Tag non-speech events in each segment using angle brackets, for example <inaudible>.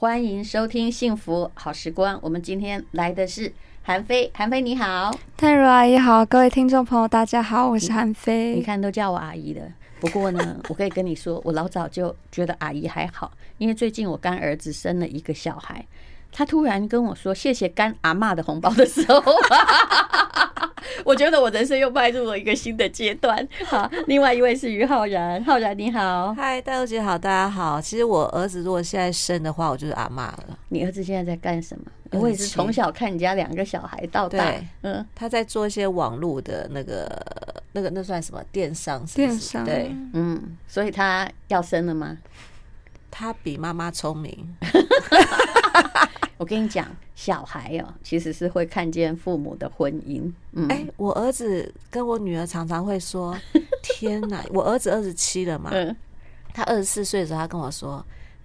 欢迎收听《幸福好时光》。我们今天来的是韩非，韩非你好，泰如阿姨好，各位听众朋友大家好，我是韩非。你看都叫我阿姨的，不过呢，<laughs> 我可以跟你说，我老早就觉得阿姨还好，因为最近我干儿子生了一个小孩，他突然跟我说谢谢干阿妈的红包的时候。<laughs> 我觉得我人生又迈入了一个新的阶段。好，另外一位是于浩然，浩然你好，嗨，大姐好，大家好。其实我儿子如果现在生的话，我就是阿妈了。你儿子现在在干什么？我也是从小看你家两个小孩到大。嗯，他在做一些网络的那个、那个、那算什么电商是是？电商。对，嗯，所以他要生了吗？他比妈妈聪明。<laughs> 我跟你讲，小孩哦，其实是会看见父母的婚姻。嗯，哎，我儿子跟我女儿常常会说：“ <laughs> 天哪！”我儿子二十七了嘛，嗯他二十四岁的时候，他跟我说。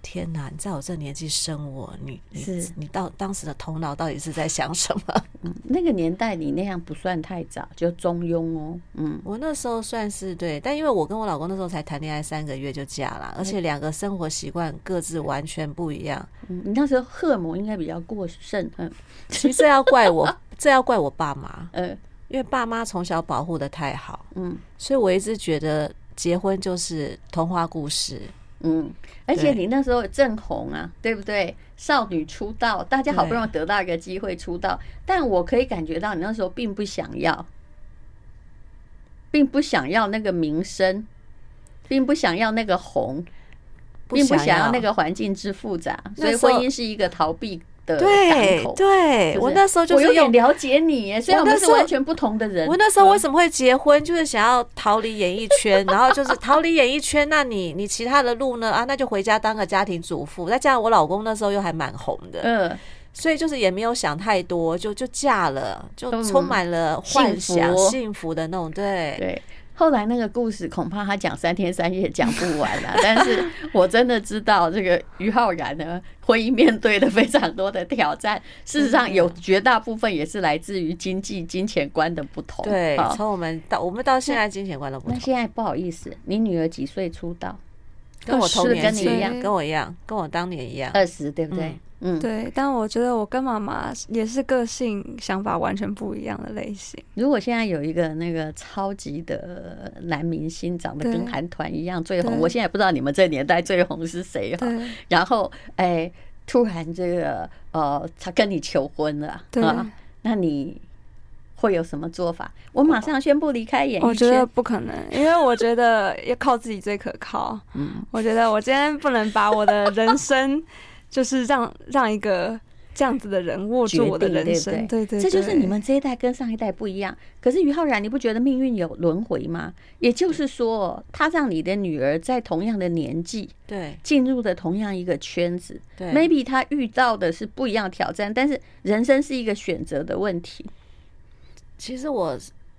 天哪！你在我这年纪生我，你是你，你到当时的头脑到底是在想什么？<laughs> 嗯，那个年代你那样不算太早，就中庸哦。嗯，我那时候算是对，但因为我跟我老公那时候才谈恋爱三个月就嫁了，而且两个生活习惯各自完全不一样。嗯，你那时候荷尔蒙应该比较过剩。嗯，其实这要怪我，这要怪我爸妈。<laughs> 嗯，因为爸妈从小保护的太好。嗯，所以我一直觉得结婚就是童话故事。嗯，而且你那时候正红啊，对不对？少女出道，大家好不容易得到一个机会出道，但我可以感觉到你那时候并不想要，并不想要那个名声，并不想要那个红，并不想要那个环境之复杂，所以婚姻是一个逃避。对对，我那时候就有点了解你，所以我们是完全不同的人。我那时候为什么会结婚，就是想要逃离演艺圈，然后就是逃离演艺圈。那你你其他的路呢？啊，那就回家当个家庭主妇。再加上我老公那时候又还蛮红的，嗯，所以就是也没有想太多，就就嫁了，就充满了幻想、幸福的那种。对对。后来那个故事恐怕他讲三天三夜讲不完了，<laughs> 但是我真的知道这个于浩然呢，婚姻面对的非常多的挑战，事实上有绝大部分也是来自于经济金钱观的不同。对，从我们到我们到现在金钱观都不同。那现在不好意思，你女儿几岁出道？跟我同年，跟你一样，跟我一样，跟我当年一样，二十，对不对？嗯，对。但我觉得我跟妈妈也是个性想法完全不一样的类型。如果现在有一个那个超级的男明星，长得跟韩团一样最红，我现在不知道你们这年代最红是谁哈。然后，哎，突然这个呃，他跟你求婚了，对啊，那你。会有什么做法？我马上宣布离开演艺圈。我觉得不可能，因为我觉得要靠自己最可靠。<laughs> 嗯，我觉得我今天不能把我的人生，就是让让一个这样子的人握住我的人生。对对，这就是你们这一代跟上一代不一样。可是于浩然，你不觉得命运有轮回吗？也就是说，他让你的女儿在同样的年纪，对，进入的同样一个圈子。对，maybe 他遇到的是不一样挑战，但是人生是一个选择的问题。其实我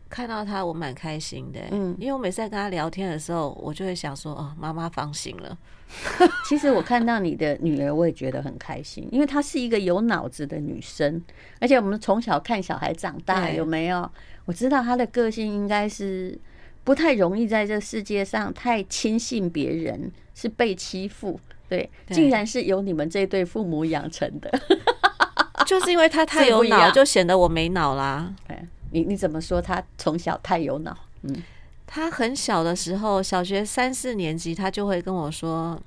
看到他，我蛮开心的，嗯，因为我每次在跟他聊天的时候，我就会想说，哦，妈妈放心了。<laughs> 其实我看到你的女儿，我也觉得很开心，因为她是一个有脑子的女生，而且我们从小看小孩长大，有没有？我知道她的个性应该是不太容易在这世界上太轻信别人，是被欺负，对，竟然是由你们这对父母养成的，<laughs> 就是因为他太有脑，就显得我没脑啦。你你怎么说？他从小太有脑。嗯，他很小的时候，小学三四年级，他就会跟我说：“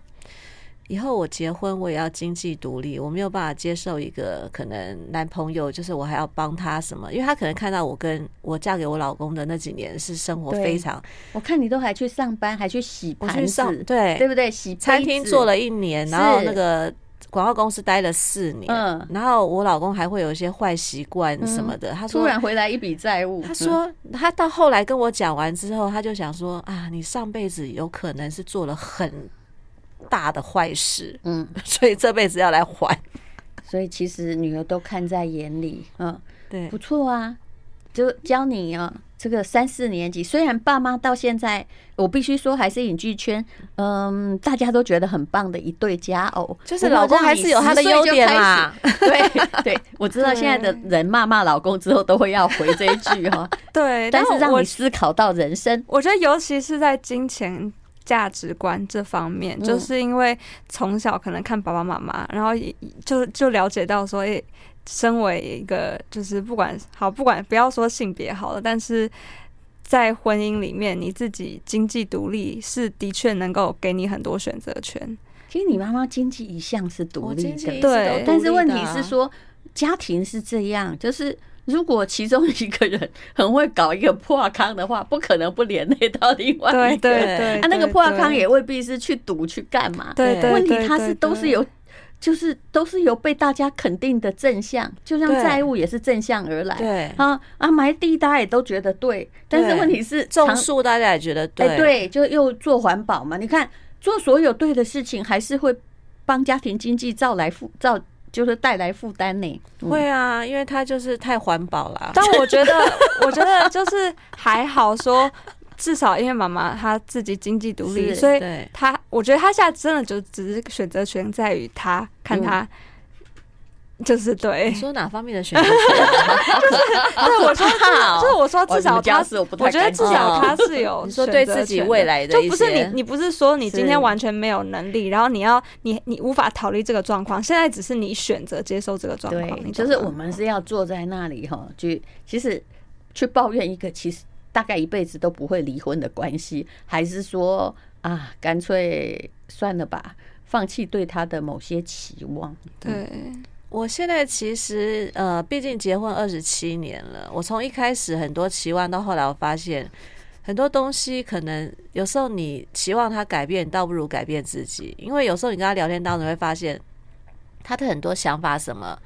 以后我结婚，我也要经济独立。我没有办法接受一个可能男朋友，就是我还要帮他什么，因为他可能看到我跟我嫁给我老公的那几年是生活非常……我看你都还去上班，还去洗盘子，对对不对？洗餐厅做了一年，然后那个。”广告公司待了四年，嗯，然后我老公还会有一些坏习惯什么的。他说突然回来一笔债务，他说他到后来跟我讲完之后，他就想说啊，你上辈子有可能是做了很大的坏事，嗯，<laughs> 所以这辈子要来还。所以其实女儿都看在眼里，嗯，对，不错啊，就教你啊。这个三四年级，虽然爸妈到现在，我必须说还是影剧圈，嗯，大家都觉得很棒的一对佳偶，就是老公还是有他的优点嘛。对对，我知道现在的人骂骂老公之后都会要回这一句哈。<laughs> 对，但是让你思考到人生，我觉得尤其是在金钱。价值观这方面，嗯、就是因为从小可能看爸爸妈妈，然后就就了解到说，诶，身为一个就是不管好不管不要说性别好了，但是在婚姻里面，你自己经济独立是的确能够给你很多选择权。其实你妈妈经济一向是独立的，对，但是问题是说家庭是这样，就是。如果其中一个人很会搞一个破康的话，不可能不连累到另外一个。对对对，啊，那个破康也未必是去赌去干嘛。对对，问题他是都是有，就是都是有被大家肯定的正向，就像债务也是正向而来。对啊啊，埋地大家也都觉得对，但是问题是种树大家也觉得对。哎，对，就又做环保嘛。你看做所有对的事情，还是会帮家庭经济造来负造。就是带来负担呢？会啊，因为他就是太环保了。但我觉得，<laughs> 我觉得就是还好说，至少因为妈妈她自己经济独立，所以她我觉得她现在真的就只是选择权在于她看她。就是对，你说哪方面的选择权？就是对我说，就是我说，至少他，我觉得至少他是有你说对自己未来的，就不是你，你不是说你今天完全没有能力，然后你要你你无法逃离这个状况，现在只是你选择接受这个状况。就是我们是要坐在那里哈，就其实去抱怨一个其实大概一辈子都不会离婚的关系，还是说啊，干脆算了吧，放弃对他的某些期望。对。我现在其实呃，毕竟结婚二十七年了，我从一开始很多期望，到后来我发现很多东西可能有时候你期望他改变，倒不如改变自己。因为有时候你跟他聊天当中会发现他的很多想法什么，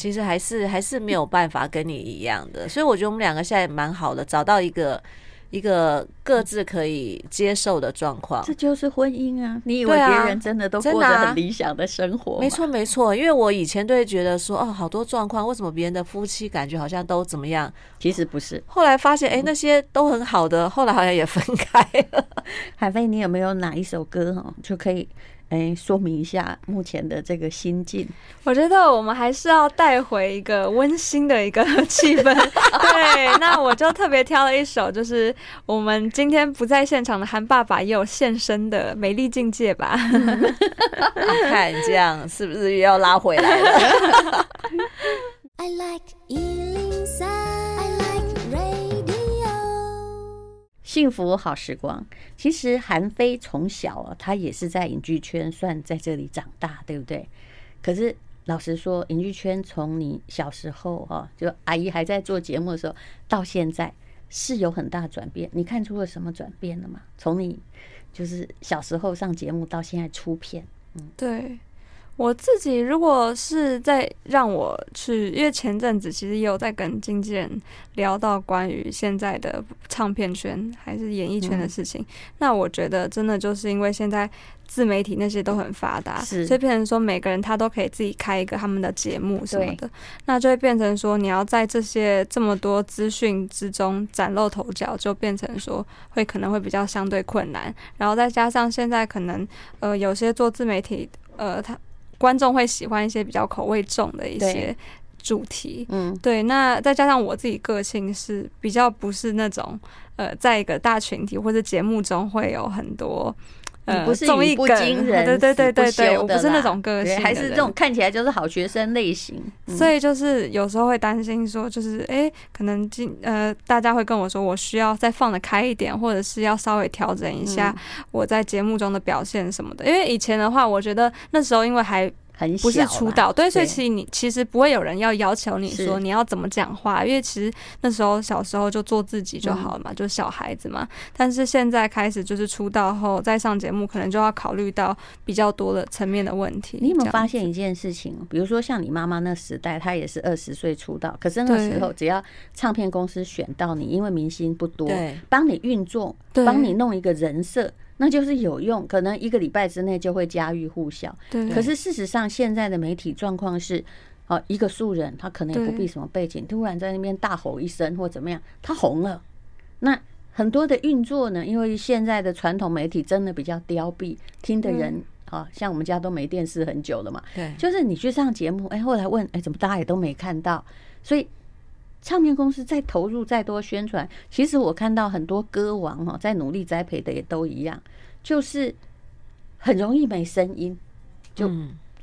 其实还是还是没有办法跟你一样的。所以我觉得我们两个现在蛮好的，找到一个。一个各自可以接受的状况，这就是婚姻啊！你以为别人真的都过着很理想的生活？没错，没错。因为我以前都会觉得说，哦，好多状况，为什么别人的夫妻感觉好像都怎么样？其实不是。后来发现，哎，那些都很好的，后来好像也分开了。海飞，你有没有哪一首歌哈就可以？哎，说明一下目前的这个心境。<laughs> 我觉得我们还是要带回一个温馨的一个 <laughs> 气氛。<laughs> 对，那我就特别挑了一首，就是我们今天不在现场的韩爸爸也有现身的《美丽境界》吧。看这样是不是又要拉回来了？I like 幸福好时光，其实韩非从小啊，他也是在影剧圈算在这里长大，对不对？可是老实说，影剧圈从你小时候啊，就阿姨还在做节目的时候，到现在是有很大转变。你看出了什么转变了吗？从你就是小时候上节目到现在出片，嗯，对。我自己如果是在让我去，因为前阵子其实也有在跟经纪人聊到关于现在的唱片圈还是演艺圈的事情，嗯、那我觉得真的就是因为现在自媒体那些都很发达，所以变成说每个人他都可以自己开一个他们的节目什么的，那就会变成说你要在这些这么多资讯之中崭露头角，就变成说会可能会比较相对困难，然后再加上现在可能呃有些做自媒体呃他。观众会喜欢一些比较口味重的一些主题，嗯，对。那再加上我自己个性是比较不是那种呃，在一个大群体或者节目中会有很多呃综艺梗，对对对对对，我不是那种个性，还是这种看起来就是好学生类型。所以就是有时候会担心说，就是哎，可能今呃大家会跟我说，我需要再放得开一点，或者是要稍微调整一下我在节目中的表现什么的。因为以前的话，我觉得那时候因为还。不是出道，对，所以其实你其实不会有人要要求你说你要怎么讲话，因为其实那时候小时候就做自己就好了嘛，就小孩子嘛。但是现在开始就是出道后再上节目，可能就要考虑到比较多的层面的问题。你有没有发现一件事情？比如说像你妈妈那时代，她也是二十岁出道，可是那时候只要唱片公司选到你，因为明星不多，帮你运作，帮你弄一个人设。那就是有用，可能一个礼拜之内就会家喻户晓。对。可是事实上，现在的媒体状况是，哦，一个素人，他可能也不必什么背景，突然在那边大吼一声或怎么样，他红了。那很多的运作呢，因为现在的传统媒体真的比较凋敝，听的人啊，像我们家都没电视很久了嘛。对。就是你去上节目，哎，后来问，哎，怎么大家也都没看到？所以。唱片公司再投入再多宣传，其实我看到很多歌王哈，在努力栽培的也都一样。就是很容易没声音，就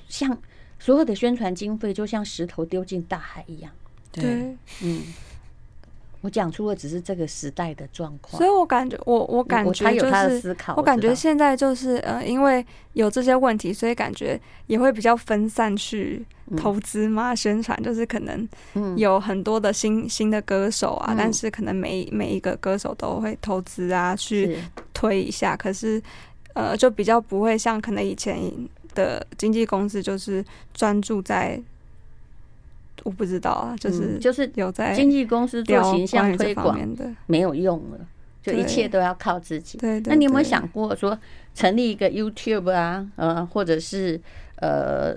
像所有的宣传经费就像石头丢进大海一样。对，嗯。我讲出的只是这个时代的状况，所以我感觉我我感觉就是我感觉现在就是呃，因为有这些问题，所以感觉也会比较分散去投资嘛，宣传就是可能有很多的新新的歌手啊，但是可能每每一个歌手都会投资啊去推一下，可是呃就比较不会像可能以前的经纪公司就是专注在。我不知道啊，就是就是有在经纪公司做形象推广的没有用了，就一切都要靠自己。对，那你有没有想过说成立一个 YouTube 啊，呃，或者是呃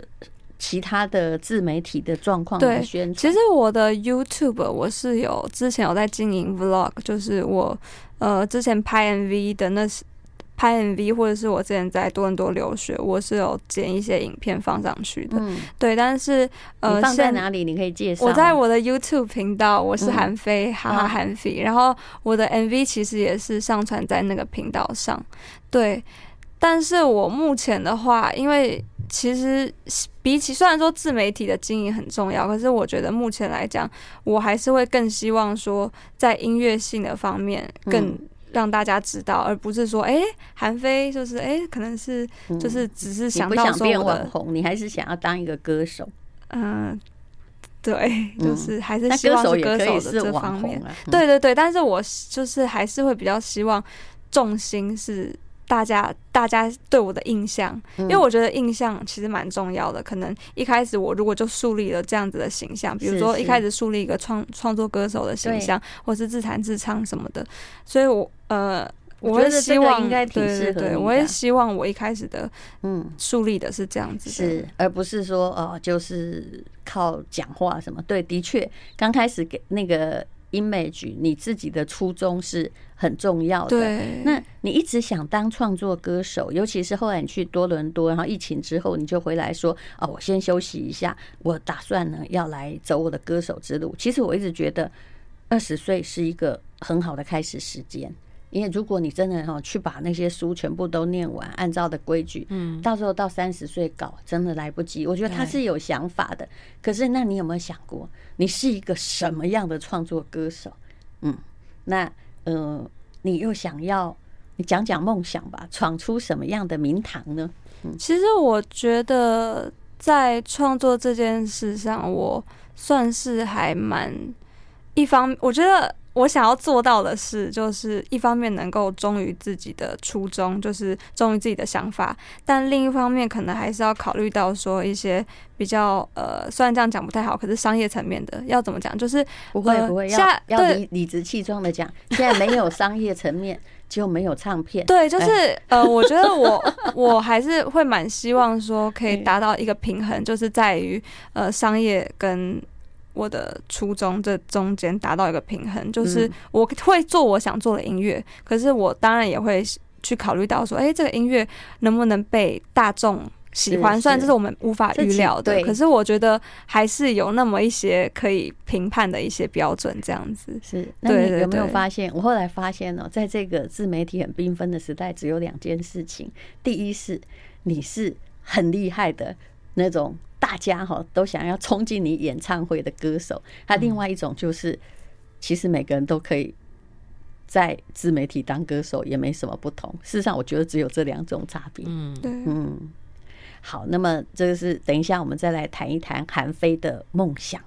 其他的自媒体的状况来宣传？其实我的 YouTube 我是有之前有在经营 Vlog，就是我呃之前拍 MV 的那是。拍 MV 或者是我之前在多伦多留学，我是有剪一些影片放上去的。嗯，对，但是呃，放在哪里？你可以介绍。我在我的 YouTube 频道，我是韩非，哈哈韩飞。然后我的 MV 其实也是上传在那个频道上。对，但是我目前的话，因为其实比起虽然说自媒体的经营很重要，可是我觉得目前来讲，我还是会更希望说在音乐性的方面更。嗯让大家知道，而不是说，哎、欸，韩非就是，哎、欸，可能是就是只是想到说、变网红，你还是想要当一个歌手。嗯，对，就是还是希望是歌手的这方面。嗯、对对对，但是我就是还是会比较希望重心是。大家，大家对我的印象，因为我觉得印象其实蛮重要的。可能一开始我如果就树立了这样子的形象，比如说一开始树立一个创创作歌手的形象，或是自弹自唱什么的，所以我呃，我会希望，对对对，我也希望我一开始的嗯树立的是这样子，是而不是说哦，就是靠讲话什么。对，的确，刚开始给那个。image，你自己的初衷是很重要的。对，那你一直想当创作歌手，尤其是后来你去多伦多，然后疫情之后，你就回来说：“哦，我先休息一下，我打算呢要来走我的歌手之路。”其实我一直觉得二十岁是一个很好的开始时间。因为如果你真的哈去把那些书全部都念完，按照的规矩，嗯，到时候到三十岁搞真的来不及。我觉得他是有想法的，可是那你有没有想过，你是一个什么样的创作歌手？嗯，那呃，你又想要你讲讲梦想吧，闯出什么样的名堂呢？嗯，其实我觉得在创作这件事上，我算是还蛮一方，我觉得。我想要做到的是，就是一方面能够忠于自己的初衷，就是忠于自己的想法，但另一方面可能还是要考虑到说一些比较呃，虽然这样讲不太好，可是商业层面的要怎么讲？就是不会不会要要理理直气壮的讲，现在没有商业层面就没有唱片。<laughs> 对，就是呃，我觉得我 <laughs> 我还是会蛮希望说可以达到一个平衡，就是在于呃商业跟。我的初衷这中间达到一个平衡，就是我会做我想做的音乐，可是我当然也会去考虑到说，哎，这个音乐能不能被大众喜欢？虽然这是我们无法预料的，可是我觉得还是有那么一些可以评判的一些标准，这样子。是，那你有没有发现？我后来发现哦，在这个自媒体很缤纷的时代，只有两件事情：第一是你是很厉害的那种。大家哈都想要冲进你演唱会的歌手，他另外一种就是，其实每个人都可以在自媒体当歌手，也没什么不同。事实上，我觉得只有这两种差别。嗯，对，嗯。好，那么这个是等一下我们再来谈一谈韩非的梦想。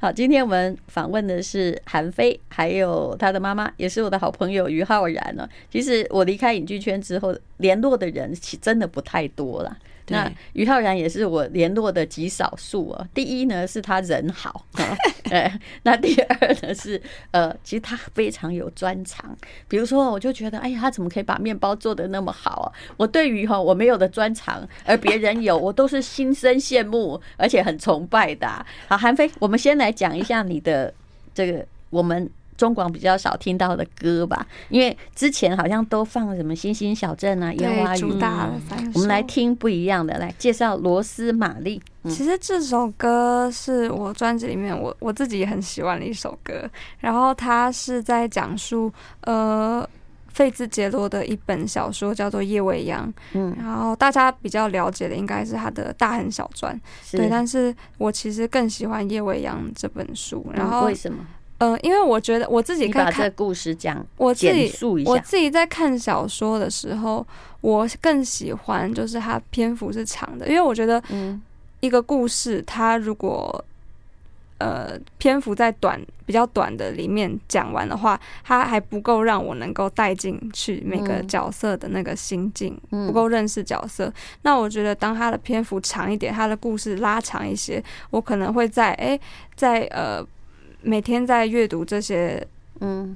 好，今天我们访问的是韩非，还有他的妈妈，也是我的好朋友于浩然呢。其实我离开影剧圈之后，联络的人其真的不太多了。那于浩然也是我联络的极少数哦。第一呢是他人好，<laughs> 呃，那第二呢是呃，其实他非常有专长。比如说，我就觉得，哎呀，他怎么可以把面包做得那么好啊？我对于哈我没有的专长，而别人有，我都是心生羡慕，而且很崇拜的。好，韩非，我们先来讲一下你的这个我们中广比较少听到的歌吧，因为之前好像都放什么《星星小镇》啊，《烟花雨》。我们来听不一样的，来介绍罗斯玛丽。嗯、其实这首歌是我专辑里面我我自己也很喜欢的一首歌，然后它是在讲述呃费兹杰罗的一本小说，叫做《夜未央》。嗯，然后大家比较了解的应该是他的大亨小传，对，但是我其实更喜欢《夜未央》这本书。然后、嗯、为什么？呃，因为我觉得我自己看这个故事讲，我自己我自己在看小说的时候，我更喜欢就是它篇幅是长的，因为我觉得，一个故事它如果呃篇幅在短比较短的里面讲完的话，它还不够让我能够带进去每个角色的那个心境，不够认识角色。那我觉得当它的篇幅长一点，它的故事拉长一些，我可能会在哎在呃。每天在阅读这些嗯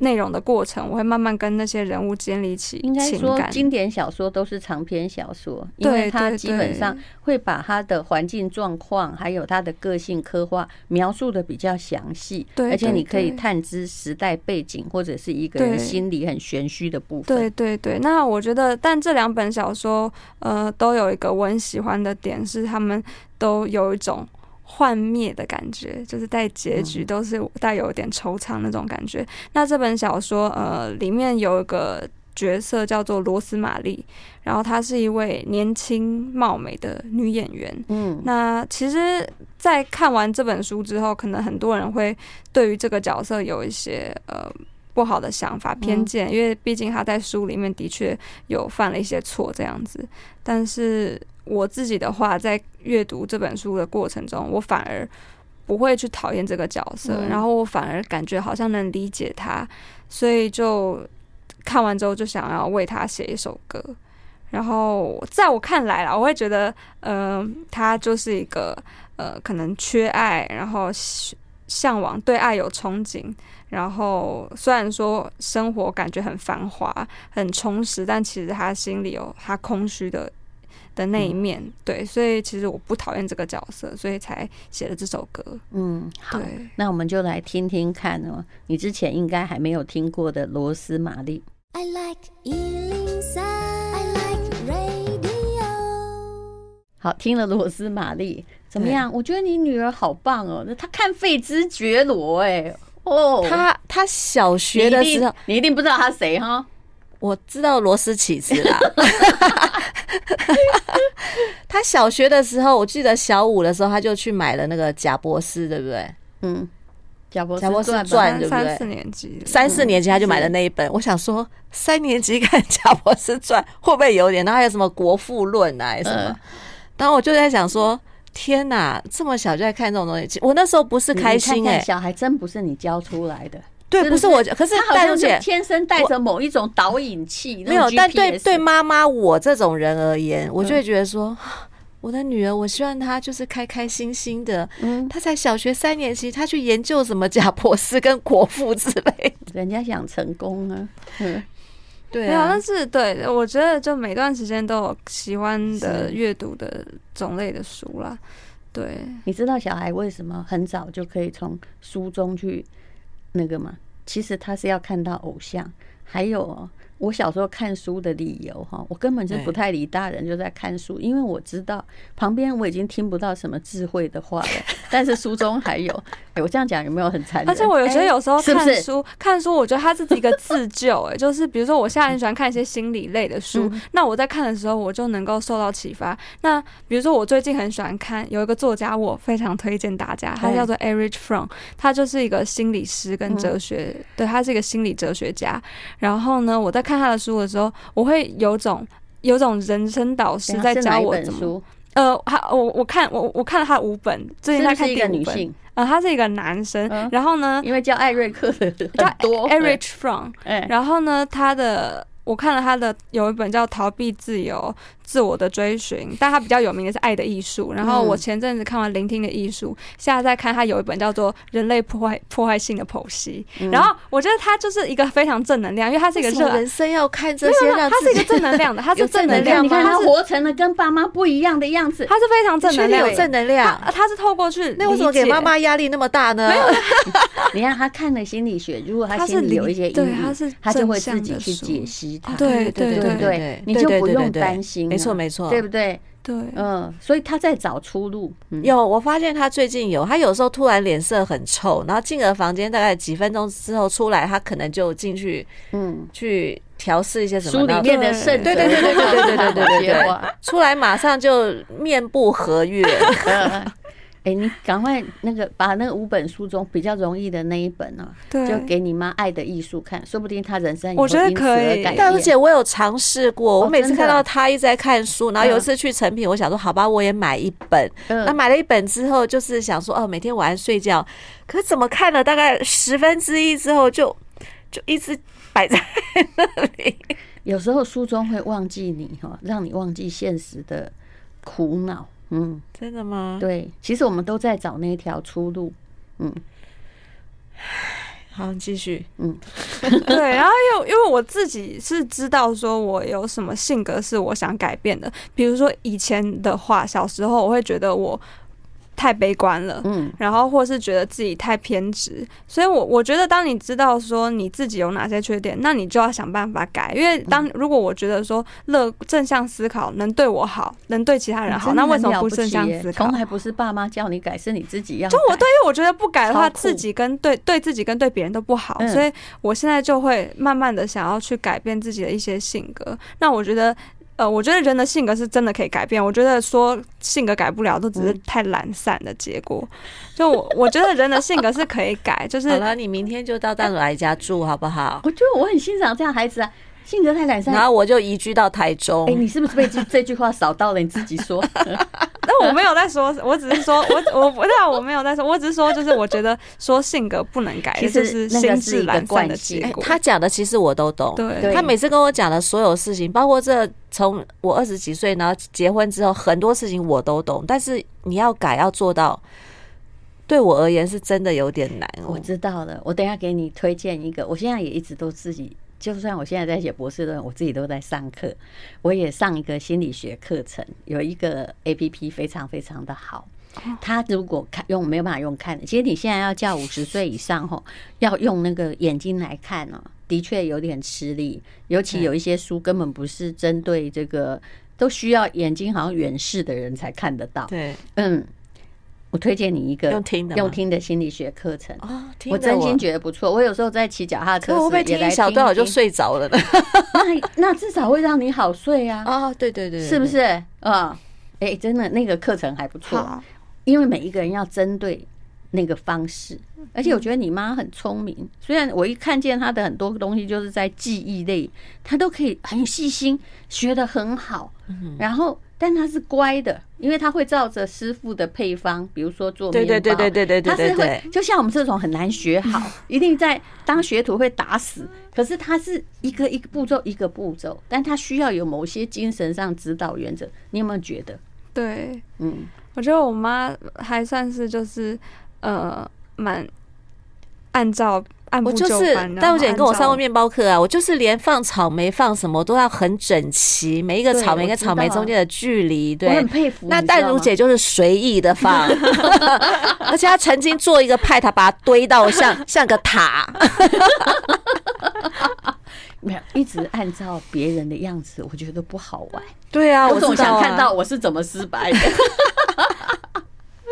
内容的过程，我会慢慢跟那些人物建立起情感。应该说，经典小说都是长篇小说，因为它基本上会把他的环境状况还有他的个性刻画描述的比较详细，而且你可以探知时代背景或者是一个人心里很玄虚的部分。对对对，那我觉得，但这两本小说呃都有一个我很喜欢的点，是他们都有一种。幻灭的感觉，就是在结局都是带有点惆怅那种感觉。那这本小说，呃，里面有一个角色叫做罗斯玛丽，然后她是一位年轻貌美的女演员。嗯，那其实，在看完这本书之后，可能很多人会对于这个角色有一些呃不好的想法、偏见，因为毕竟她在书里面的确有犯了一些错这样子，但是。我自己的话，在阅读这本书的过程中，我反而不会去讨厌这个角色，嗯，然后我反而感觉好像能理解他，所以就看完之后就想要为他写一首歌。然后在我看来啦，我会觉得，嗯、呃，他就是一个呃，可能缺爱，然后向往对爱有憧憬，然后虽然说生活感觉很繁华、很充实，但其实他心里有他空虚的。的那一面，嗯，对，所以其实我不讨厌这个角色，所以才写了这首歌。嗯，好，那我们就来听听看哦，你之前应该还没有听过的罗斯玛丽。I like 103, I like radio。好，听了罗斯玛丽怎么样？我觉得你女儿好棒哦，那她看费兹杰罗，哎，哦，她她小学的时候，你一定不知道她谁哈？我知道罗斯起子啦。<laughs> 他小学的时候，我记得小五的时候，他就去买了那个贾伯斯，对不对？嗯，贾伯斯贾伯斯传，对不对？三四年级，三四年级他就买了那一本。我想说，三年级看贾伯斯传会不会有点？然后还有什么国富论啊，什么？然后我就在想说，天哪，这么小就在看这种东西，我那时候不是开心哎，小孩真不是你教出来的。对，不是我，可是他好像是天生带着某一种导引器。没有，但对对妈妈我这种人而言，我就会觉得说，我的女儿，我希望她就是开开心心的。嗯，她才小学三年级，她去研究什么贾博士跟国父之类，<laughs> 人家想成功啊。嗯，对，没有，但是对，我觉得就每段时间都有喜欢的阅读的种类的书啦。对，你知道小孩为什么很早就可以从书中去？那个嘛，其实他是要看到偶像，还有。我小时候看书的理由哈，我根本就不太理大人，就在看书，因为我知道旁边我已经听不到什么智慧的话了，<laughs> 但是书中还有。<laughs> 哎，我这样讲有没有很残忍？而且我有觉得有时候看书，看书，我觉得它是一个自救。哎，<laughs> 就是比如说我现在很喜欢看一些心理类的书，那我在看的时候，我就能够受到启发。那比如说我最近很喜欢看有一个作家，我非常推荐大家，他叫做 Erich Fromm，他就是一个心理师跟哲学，对，他是一个心理哲学家。然后呢，我在看他的书的时候，我会有种有种人生导师在教我怎么。呃，他我我看我我看了他五本，最近在看第五本。呃，他是一个男生。然后呢，因为叫艾瑞克的叫多 Erich Fromm。然后呢，他的我看了他的有一本叫《逃避自由自我的追寻，但他比较有名的是《爱的艺术》。然后我前阵子看完《聆听的艺术》，现在在看他有一本叫做《人类破坏破坏性的剖析》。然后我觉得他就是一个非常正能量，因为他是一个热人生要看这些，他是一个正能量的，他是 <laughs> 正能量。你看他活成了跟爸妈不一样的样子，他是非常正能量，有正能量。他是透过去，那为什么给妈妈压力那么大呢？没有，<laughs> <laughs> 你看他看了心理学，如果他心里有一些对，他是，他就会自己去解析它。对对对对，你就不用担心。没错没错，对不对？对，嗯，所以他在找出路。有，我发现他最近有，他有时候突然脸色很臭，然后进了房间，大概几分钟之后出来，他可能就进去，嗯，去调试一些什么。书里面的圣，对对对对对对对对对对，出来马上就面部和悦。哎，你赶快那个把那五本书中比较容易的那一本呢，就给你妈《爱的艺术》看，说不定她人生我觉得可以。但而且我有尝试过，我每次看到她一直在看书，然后有一次去成品，我想说好吧，我也买一本。那买了一本之后，就是想说哦，每天晚上睡觉，可怎么看了大概十分之一之后，就就一直摆在 <laughs> 那里。有时候书中会忘记你哈，让你忘记现实的苦恼。嗯，真的吗？对，其实我们都在找那条出路。嗯，好，继续。嗯，<laughs> 对，然后因为因为我自己是知道说我有什么性格是我想改变的，比如说以前的话，小时候我会觉得我。太悲观了，嗯，然后或是觉得自己太偏执，所以我我觉得，当你知道说你自己有哪些缺点，那你就要想办法改。因为当如果我觉得说乐正向思考能对我好，能对其他人好，那为什么不正向思考？从来不是爸妈叫你改，是你自己要。就我对于我觉得不改的话，自己跟对对自己跟对别人都不好，所以我现在就会慢慢的想要去改变自己的一些性格。那我觉得。呃，我觉得人的性格是真的可以改变。我觉得说性格改不了，都只是太懒散的结果。就我，我觉得人的性格是可以改。就是好了，你明天就到大主来家住好不好？我觉得我很欣赏这样孩子啊。性格太懒散，然后我就移居到台中。哎，你是不是被这这句话扫到了？你自己说。<laughs> 那我没有在说，我只是说，我我不知道，我没有在说，我只是说，就是我觉得说性格不能改，其实是心智懒散的结果。他讲的其实我都懂。对，他每次跟我讲的所有事情，包括这从我二十几岁，然后结婚之后，很多事情我都懂。但是你要改要做到，对我而言是真的有点难。我知道了，我等一下给你推荐一个。我现在也一直都自己。就算我现在在写博士论文，我自己都在上课。我也上一个心理学课程，有一个 APP 非常非常的好。他如果看用没有办法用看的，其实你现在要叫五十岁以上吼，要用那个眼睛来看呢，的确有点吃力。尤其有一些书根本不是针对这个，都需要眼睛好像远视的人才看得到。对，嗯。我推荐你一个用听的用听的心理学课程我真心觉得不错。我有时候在骑脚踏车，我会听一小段，我就睡着了。<laughs> 那那至少会让你好睡啊！啊，对对对，是不是啊？哎，真的那个课程还不错，因为每一个人要针对那个方式。而且我觉得你妈很聪明，虽然我一看见她的很多东西就是在记忆类，她都可以很细心，学的很好。然后。但他是乖的，因为他会照着师傅的配方，比如说做面包，对对对对对对对，他是会就像我们这种很难学好，<laughs> 一定在当学徒会打死。可是他是一个一个步骤一个步骤，但他需要有某些精神上指导原则。你有没有觉得？对，嗯，我觉得我妈还算是就是呃，蛮按照。我就是大夫姐跟我上过面包课啊，我就是连放草莓放什么都要很整齐，每一个草莓跟草莓中间的距离，对，我很佩服。那淡如姐就是随意的放，<laughs> 而且她曾经做一个派，她把它堆到像像个塔，<laughs> 没有一直按照别人的样子，我觉得不好玩。对啊，我总想看到我是怎么失败的。<laughs>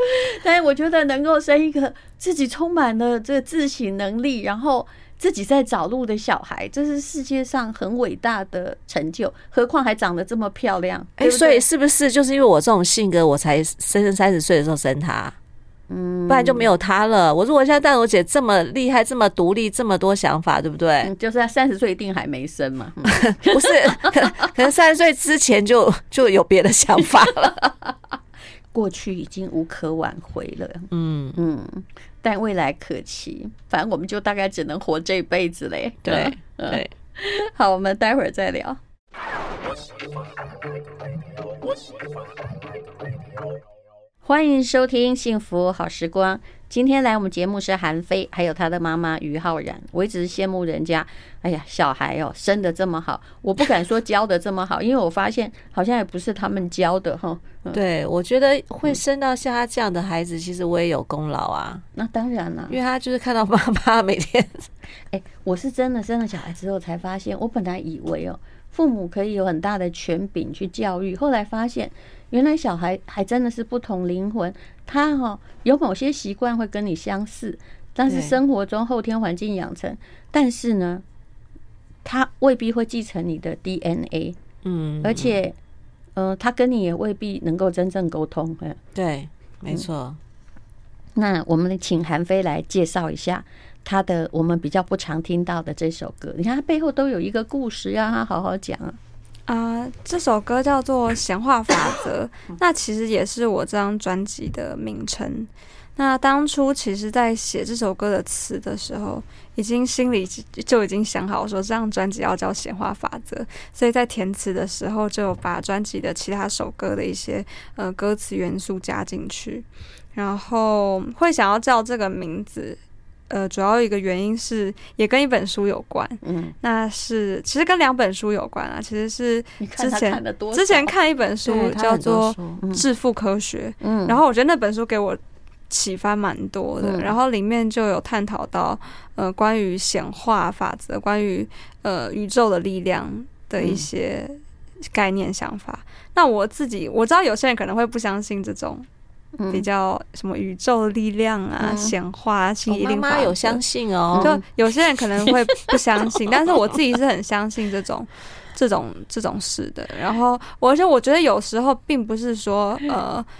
<laughs> 但是我觉得能够生一个自己充满了这个自省能力，然后自己在找路的小孩，这是世界上很伟大的成就。何况还长得这么漂亮，哎，所以是不是就是因为我这种性格，我才生生三十岁的时候生他？嗯，不然就没有他了。我如果像淡如姐这么厉害、这么独立、这么多想法，对不对？嗯，就是他三十岁一定还没生嘛？<laughs> 不是，可 <laughs> 可能三十岁之前就就有别的想法了。过去已经无可挽回了，嗯嗯，但未来可期。反正我们就大概只能活这一辈子嘞。对对，<laughs> 好，我们待会儿再聊。欢迎收听《幸福好时光》。今天来我们节目是韩非，还有他的妈妈于浩然。我一直羡慕人家，哎呀，小孩哦生的这么好，我不敢说教的这么好，<laughs> 因为我发现好像也不是他们教的哈。对，我觉得会生到像他这样的孩子，其实我也有功劳啊。那当然了，因为他就是看到妈妈每天，<laughs> 哎，我是真的生了小孩之后才发现，我本来以为哦，父母可以有很大的权柄去教育，后来发现。原来小孩还真的是不同灵魂，他哈有某些习惯会跟你相似，但是生活中后天环境养成，但是呢，他未必会继承你的 DNA，嗯，而且，呃，他跟你也未必能够真正沟通，对，没错。嗯，那我们请韩非来介绍一下他的我们比较不常听到的这首歌，你看他背后都有一个故事，让他好好讲啊。啊、呃，这首歌叫做《闲话法则》，那其实也是我这张专辑的名称。那当初其实，在写这首歌的词的时候，已经心里就已经想好说，这张专辑要叫《闲话法则》，所以在填词的时候，就把专辑的其他首歌的一些呃歌词元素加进去，然后会想要叫这个名字。呃，主要一个原因是也跟一本书有关，嗯，那是其实跟两本书有关啊，其实是之前之前看一本书叫做《致富科学》，嗯，然后我觉得那本书给我启发蛮多的，然后里面就有探讨到呃关于显化法则，关于呃宇宙的力量的一些概念想法。那我自己我知道有些人可能会不相信这种。比较什么宇宙力量啊，显、嗯、化吸引力法则，妈妈有相信哦。就有些人可能会不相信，但是我自己是很相信这种、这种、这种事的。然后，而且我觉得有时候并不是说呃。<laughs>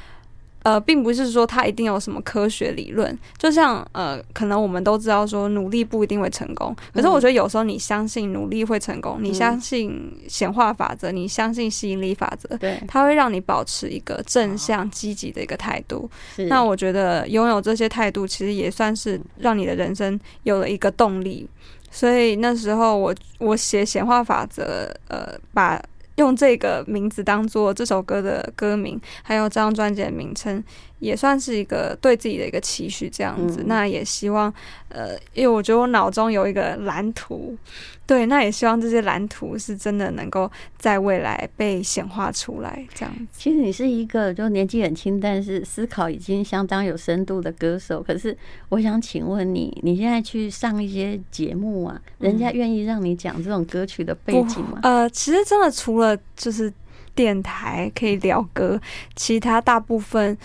呃，并不是说它一定有什么科学理论，就像呃，可能我们都知道说努力不一定会成功，可是我觉得有时候你相信努力会成功，嗯、你相信显化法则，你相信吸引力法则，对，它会让你保持一个正向积极的一个态度。那我觉得拥有这些态度，其实也算是让你的人生有了一个动力。所以那时候我我写显化法则，呃，把。用这个名字当做这首歌的歌名，还有这张专辑的名称，也算是一个对自己的一个期许，这样子。嗯、那也希望，呃，因为我觉得我脑中有一个蓝图，对，那也希望这些蓝图是真的能够在未来被显化出来，这样子。其实你是一个就年纪很轻，但是思考已经相当有深度的歌手。可是我想请问你，你现在去上一些节目啊，人家愿意让你讲这种歌曲的背景吗？呃，其实真的除了就是电台可以聊歌，其他大部分。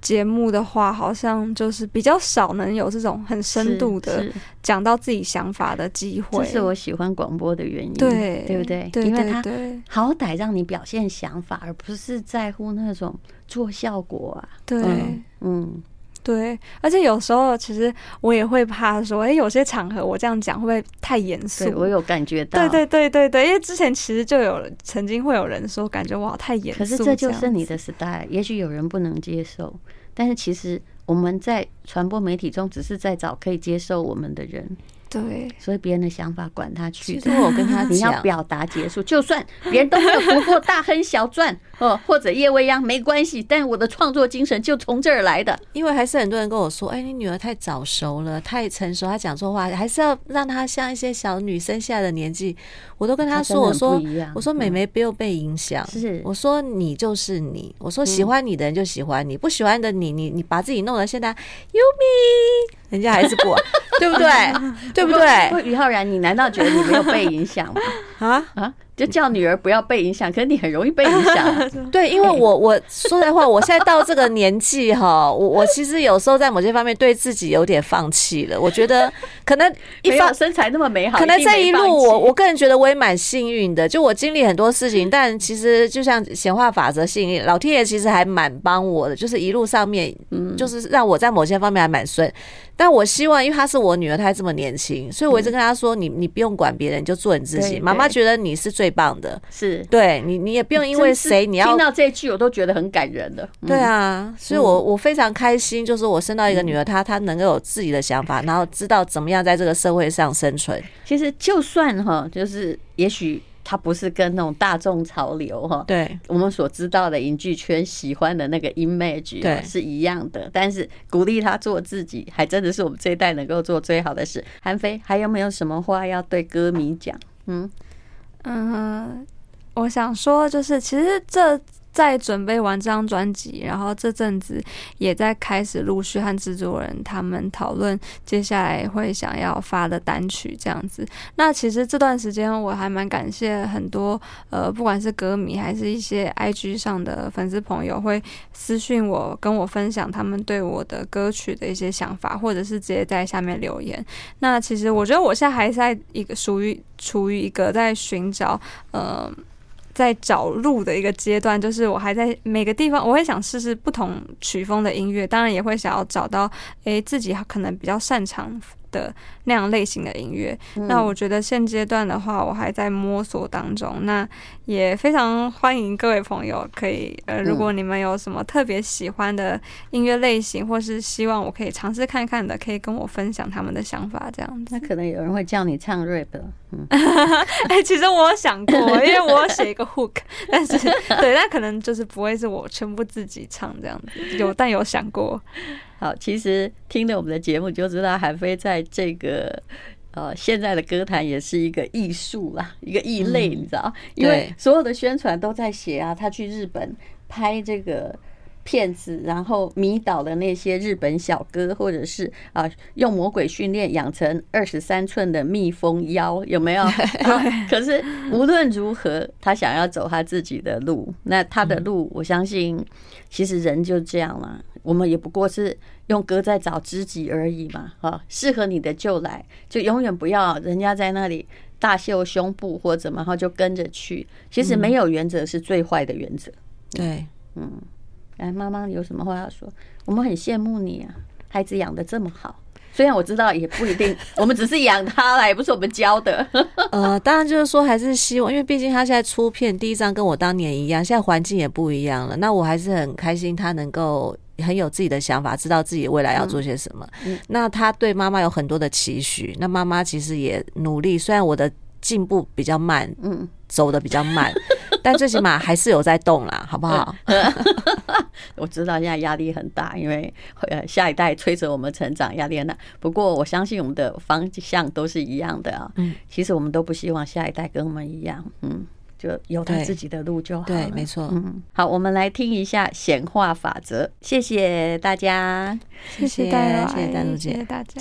节目的话，好像就是比较少能有这种很深度的讲到自己想法的机会。这是我喜欢广播的原因，对对不对？对，因为他好歹让你表现想法，而不是在乎那种做效果啊。对，嗯，对。而且有时候，其实我也会怕说，哎，有些场合我这样讲会不会太严肃？我有感觉到。对对对对对，因为之前其实就有曾经会有人说，感觉哇太严肃。可是这就是你的 style，也许有人不能接受。但是其实我们在传播媒体中，只是在找可以接受我们的人。对，所以别人的想法管他去。如果我跟他，<laughs> 你要表达结束，就算别人都没有读过大亨小传哦，或者夜未央，没关系。但我的创作精神就从这儿来的。因为还是很多人跟我说，哎，你女儿太早熟了，太成熟，她讲错话，还是要让她像一些小女生现在的年纪。我都跟她说，我说，我说妹妹不要被影响。是，我说你就是你。我说喜欢你的人就喜欢你，不喜欢的你，你你把自己弄得现在优米，人家还是不，对不对？<laughs> 对不对？于浩然，你难道觉得你没有被影响吗？啊 <laughs> 啊！就叫女儿不要被影响，可是你很容易被影响。<laughs> 对，因为我我说实话，我现在到这个年纪哈，我我其实有时候在某些方面对自己有点放弃了。我觉得可能 <laughs> 一方身材那么美好，可能这一路我我个人觉得我也蛮幸运的，就我经历很多事情，但其实就像显化法则幸运，老天爷其实还蛮帮我的，就是一路上面，嗯，就是让我在某些方面还蛮顺。但我希望，因为她是我女儿，她还这么年轻，所以我一直跟她说：“你你不用管别人，你就做你自己。妈妈觉得你是最棒的，是对你，你也不用因为谁，你要听到这句，我都觉得很感人的。对啊，所以我我非常开心，就是我生到一个女儿，她她能够有自己的想法，然后知道怎么样在这个社会上生存。其实就算哈，就是也许。它不是跟那种大众潮流哈，对，我们所知道的影剧圈喜欢的那个 image 对是一样的。但是鼓励他做自己，还真的是我们这一代能够做最好的事。韩非还有没有什么话要对歌迷讲？嗯嗯，我想说就是，其实这。在准备完这张专辑，然后这阵子也在开始陆续和制作人他们讨论接下来会想要发的单曲这样子。那其实这段时间我还蛮感谢很多呃，不管是歌迷还是一些 IG 上的粉丝朋友，会私讯我跟我分享他们对我的歌曲的一些想法，或者是直接在下面留言。那其实我觉得我现在还在一个属于处于一个在寻找呃。在找路的一个阶段，就是我还在每个地方，我会想试试不同曲风的音乐，当然也会想要找到，诶，自己可能比较擅长的那样类型的音乐，嗯，那我觉得现阶段的话，我还在摸索当中。那也非常欢迎各位朋友可以，呃，如果你们有什么特别喜欢的音乐类型，或是希望我可以尝试看看的，可以跟我分享他们的想法。这样子，那可能有人会叫你唱 rap。嗯，<laughs> 哎，其实我有想过，因为我写一个 hook，<laughs> 但是对，那可能就是不会是我全部自己唱这样子。有，但有想过。好，其实听了我们的节目就知道，韩非在这个呃现在的歌坛也是一个艺术啦，一个异类，你知道？因为所有的宣传都在写啊，他去日本拍这个片子，然后迷倒了那些日本小哥，或者是啊用魔鬼训练养成二十三寸的蜜蜂腰，有没有？<laughs> 可是无论如何，他想要走他自己的路，那他的路，我相信其实人就这样了。我们也不过是用歌在找知己而已嘛，哈，适合你的就来，就永远不要人家在那里大秀胸部或怎么，然后就跟着去。其实没有原则是最坏的原则。对，嗯，来，妈妈有什么话要说？我们很羡慕你啊，孩子养的这么好。虽然我知道也不一定，<laughs> 我们只是养他啦，也不是我们教的。<laughs> 呃，当然就是说，还是希望，因为毕竟他现在出片第一张跟我当年一样，现在环境也不一样了。那我还是很开心，他能够。很有自己的想法，知道自己未来要做些什么。嗯，那他对妈妈有很多的期许，那妈妈其实也努力。虽然我的进步比较慢，嗯，走的比较慢，<laughs> 但最起码还是有在动啦，<laughs> 好不好？<laughs> 我知道现在压力很大，因为呃下一代催着我们成长，压力很大。不过我相信我们的方向都是一样的啊。嗯，其实我们都不希望下一代跟我们一样。嗯。就有他自己的路就好了。对，没错。嗯，好，我们来听一下显化法则。谢谢大家，谢谢大家，谢谢大家，谢谢大家。